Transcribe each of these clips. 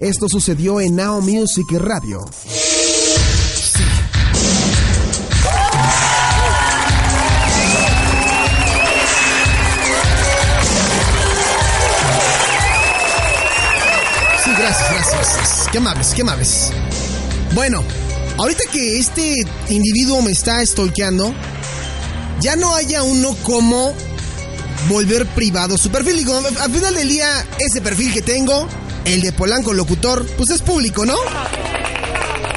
Esto sucedió en Now Music Radio. Sí, gracias, gracias. Qué amables, qué amables. Bueno, ahorita que este individuo me está stalkeando, ya no haya uno como volver privado su perfil. Digo, al final del día, ese perfil que tengo, el de Polanco Locutor, pues es público, ¿no?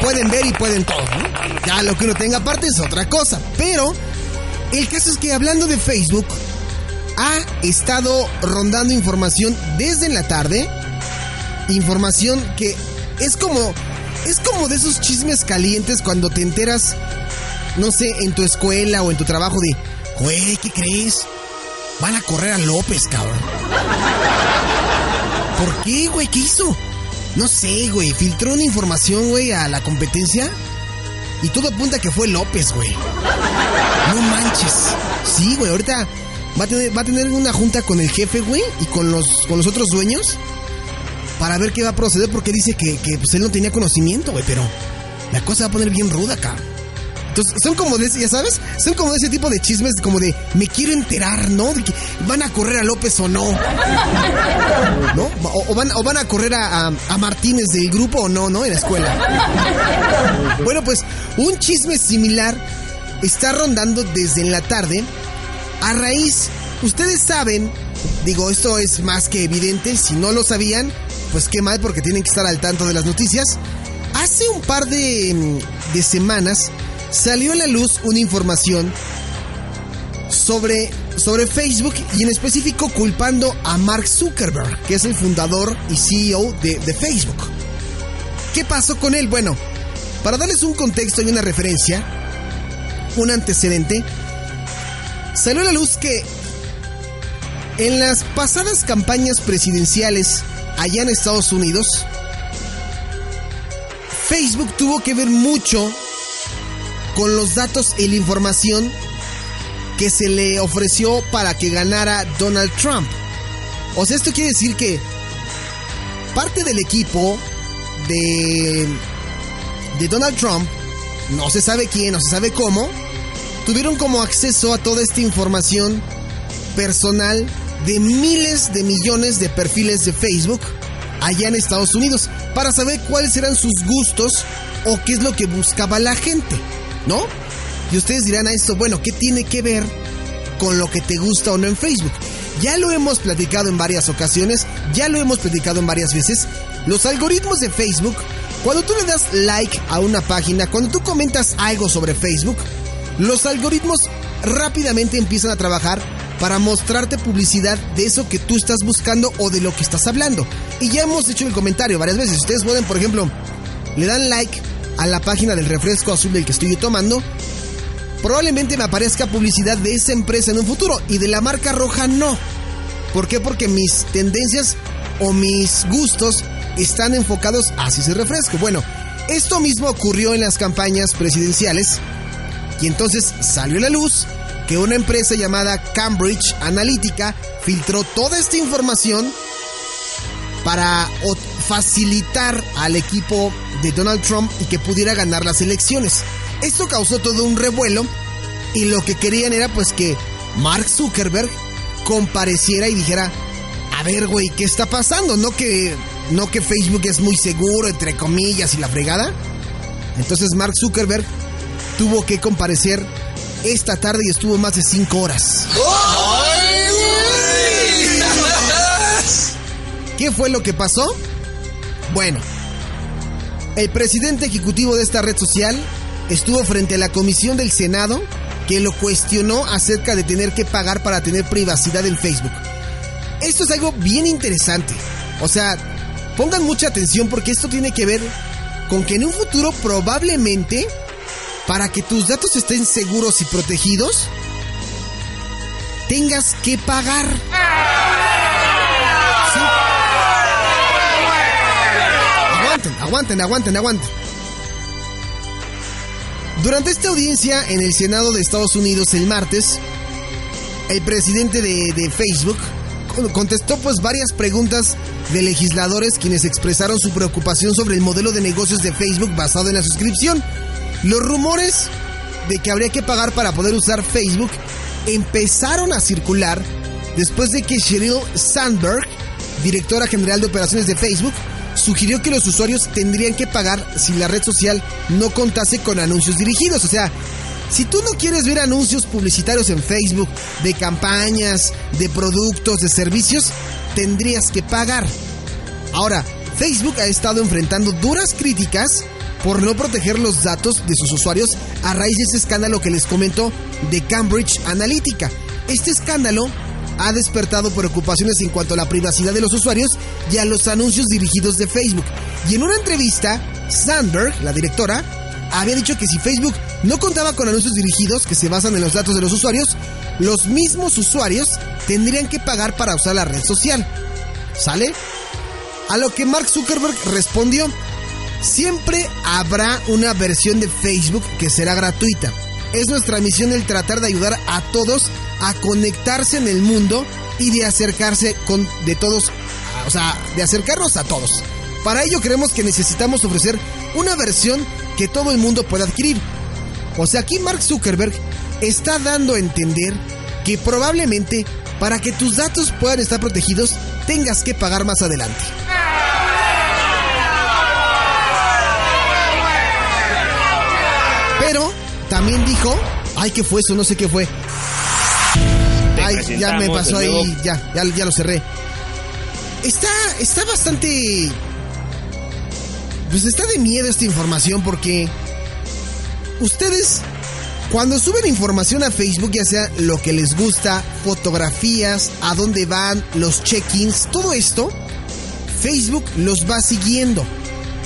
Pueden ver y pueden todo, ¿no? Ya lo que uno tenga aparte es otra cosa. Pero el caso es que hablando de Facebook, ha estado rondando información desde en la tarde. Información que es como. Es como de esos chismes calientes cuando te enteras, no sé, en tu escuela o en tu trabajo de, güey, ¿qué crees? Van a correr a López, cabrón. ¿Por qué, güey? ¿Qué hizo? No sé, güey. Filtró una información, güey, a la competencia. Y todo apunta a que fue López, güey. No manches. Sí, güey. Ahorita va a tener, va a tener una junta con el jefe, güey, y con los, con los otros dueños. Para ver qué va a proceder, porque dice que, que pues, él no tenía conocimiento, güey. Pero la cosa va a poner bien ruda, cabrón. Son como de ese, ya sabes, son como de ese tipo de chismes, como de me quiero enterar, ¿no? De que van a correr a López o no. ¿No? O, van, a correr a, a, Martínez del grupo o no, ¿no? En la escuela. Bueno, pues un chisme similar está rondando desde en la tarde. A raíz, ustedes saben, digo, esto es más que evidente, si no lo sabían, pues qué mal porque tienen que estar al tanto de las noticias. Hace un par de, de semanas salió a la luz una información sobre, sobre Facebook y en específico culpando a Mark Zuckerberg, que es el fundador y CEO de, de Facebook. ¿Qué pasó con él? Bueno, para darles un contexto y una referencia, un antecedente, salió a la luz que en las pasadas campañas presidenciales allá en Estados Unidos, Facebook tuvo que ver mucho con los datos y la información que se le ofreció para que ganara Donald Trump. O sea, esto quiere decir que parte del equipo de, de Donald Trump, no se sabe quién, no se sabe cómo, tuvieron como acceso a toda esta información personal de miles de millones de perfiles de Facebook allá en Estados Unidos para saber cuáles eran sus gustos o qué es lo que buscaba la gente. ¿No? Y ustedes dirán a esto, bueno, ¿qué tiene que ver con lo que te gusta o no en Facebook? Ya lo hemos platicado en varias ocasiones, ya lo hemos platicado en varias veces. Los algoritmos de Facebook, cuando tú le das like a una página, cuando tú comentas algo sobre Facebook, los algoritmos rápidamente empiezan a trabajar para mostrarte publicidad de eso que tú estás buscando o de lo que estás hablando. Y ya hemos hecho el comentario varias veces. Ustedes pueden, por ejemplo, le dan like a la página del refresco azul del que estoy tomando, probablemente me aparezca publicidad de esa empresa en un futuro y de la marca roja no. ¿Por qué? Porque mis tendencias o mis gustos están enfocados hacia ese refresco. Bueno, esto mismo ocurrió en las campañas presidenciales y entonces salió a la luz que una empresa llamada Cambridge Analytica filtró toda esta información para facilitar al equipo de Donald Trump y que pudiera ganar las elecciones. Esto causó todo un revuelo y lo que querían era pues que Mark Zuckerberg compareciera y dijera, a ver, güey, ¿qué está pasando? No que no que Facebook es muy seguro entre comillas y la fregada. Entonces Mark Zuckerberg tuvo que comparecer esta tarde y estuvo más de cinco horas. ¿Qué fue lo que pasó? Bueno, el presidente ejecutivo de esta red social estuvo frente a la comisión del Senado que lo cuestionó acerca de tener que pagar para tener privacidad en Facebook. Esto es algo bien interesante. O sea, pongan mucha atención porque esto tiene que ver con que en un futuro probablemente, para que tus datos estén seguros y protegidos, tengas que pagar. Aguanten, aguanten, aguanten. Durante esta audiencia en el Senado de Estados Unidos el martes, el presidente de, de Facebook contestó pues varias preguntas de legisladores quienes expresaron su preocupación sobre el modelo de negocios de Facebook basado en la suscripción. Los rumores de que habría que pagar para poder usar Facebook empezaron a circular después de que Sheryl Sandberg, directora general de operaciones de Facebook, sugirió que los usuarios tendrían que pagar si la red social no contase con anuncios dirigidos. O sea, si tú no quieres ver anuncios publicitarios en Facebook de campañas, de productos, de servicios, tendrías que pagar. Ahora, Facebook ha estado enfrentando duras críticas por no proteger los datos de sus usuarios a raíz de ese escándalo que les comento de Cambridge Analytica. Este escándalo ha despertado preocupaciones en cuanto a la privacidad de los usuarios y a los anuncios dirigidos de Facebook. Y en una entrevista, Sandberg, la directora, había dicho que si Facebook no contaba con anuncios dirigidos que se basan en los datos de los usuarios, los mismos usuarios tendrían que pagar para usar la red social. ¿Sale? A lo que Mark Zuckerberg respondió, siempre habrá una versión de Facebook que será gratuita. Es nuestra misión el tratar de ayudar a todos a conectarse en el mundo y de acercarse con de todos, o sea, de acercarnos a todos. Para ello creemos que necesitamos ofrecer una versión que todo el mundo pueda adquirir. O sea, aquí Mark Zuckerberg está dando a entender que probablemente para que tus datos puedan estar protegidos tengas que pagar más adelante. También dijo, ay, ¿qué fue eso? No sé qué fue. Ay, ya me pasó ahí, ya, ya, ya lo cerré. Está, está bastante... Pues está de miedo esta información porque ustedes cuando suben información a Facebook, ya sea lo que les gusta, fotografías, a dónde van, los check-ins, todo esto, Facebook los va siguiendo.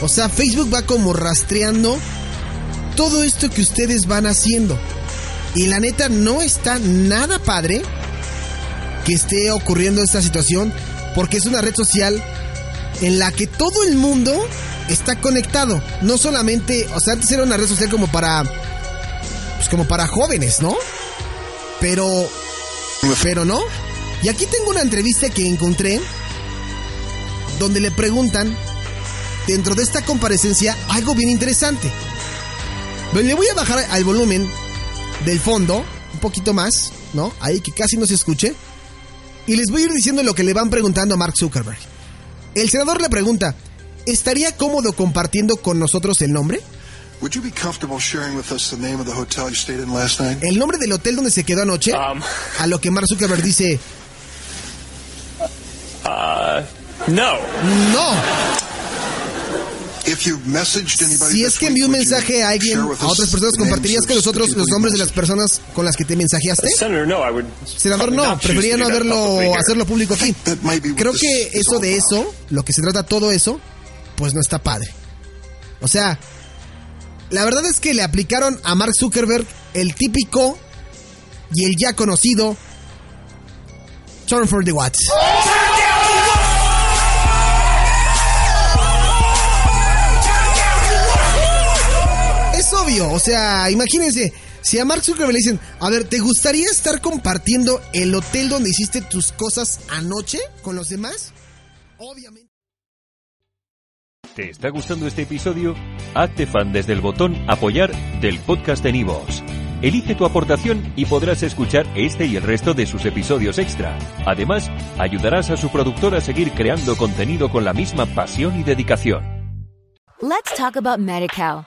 O sea, Facebook va como rastreando todo esto que ustedes van haciendo. Y la neta no está nada padre que esté ocurriendo esta situación porque es una red social en la que todo el mundo está conectado. No solamente, o sea, antes era una red social como para pues como para jóvenes, ¿no? Pero pero no. Y aquí tengo una entrevista que encontré donde le preguntan dentro de esta comparecencia algo bien interesante. Le voy a bajar al volumen del fondo un poquito más, ¿no? Ahí que casi no se escuche. Y les voy a ir diciendo lo que le van preguntando a Mark Zuckerberg. El senador le pregunta, ¿estaría cómodo compartiendo con nosotros el nombre? El nombre del hotel donde se quedó anoche. Um, a lo que Mark Zuckerberg dice, uh, no. no. Si es que envió un mensaje a alguien, a otras personas, ¿compartirías con nosotros los nombres de las personas con las que te mensajeaste? Senador, no, to no haberlo, hacerlo público aquí. Creo que eso de eso, lo que se trata todo eso, pues no está padre. O sea, la verdad es que le aplicaron a Mark Zuckerberg el típico y el ya conocido Turn for the Watts. Obvio, o sea, imagínense, si a Mark Zuckerberg le dicen, a ver, ¿te gustaría estar compartiendo el hotel donde hiciste tus cosas anoche con los demás? Obviamente. ¿Te está gustando este episodio? Hazte fan desde el botón Apoyar del podcast de Nivos. Elige tu aportación y podrás escuchar este y el resto de sus episodios extra. Además, ayudarás a su productor a seguir creando contenido con la misma pasión y dedicación. Let's talk about MediCal.